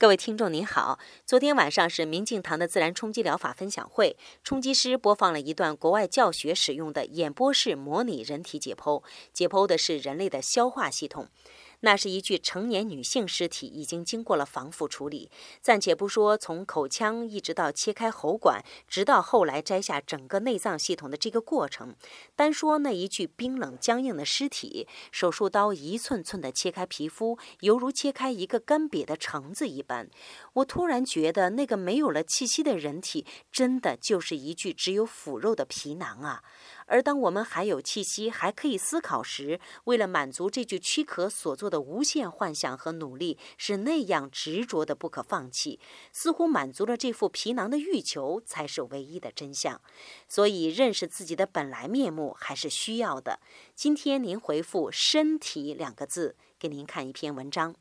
各位听众您好，昨天晚上是明镜堂的自然冲击疗法分享会，冲击师播放了一段国外教学使用的演播室模拟人体解剖，解剖的是人类的消化系统。那是一具成年女性尸体，已经经过了防腐处理。暂且不说从口腔一直到切开喉管，直到后来摘下整个内脏系统的这个过程，单说那一具冰冷僵硬的尸体，手术刀一寸寸地切开皮肤，犹如切开一个干瘪的橙子一般。我突然觉得，那个没有了气息的人体，真的就是一具只有腐肉的皮囊啊！而当我们还有气息，还可以思考时，为了满足这具躯壳所做的无限幻想和努力，是那样执着的不可放弃。似乎满足了这副皮囊的欲求，才是唯一的真相。所以，认识自己的本来面目还是需要的。今天您回复“身体”两个字，给您看一篇文章。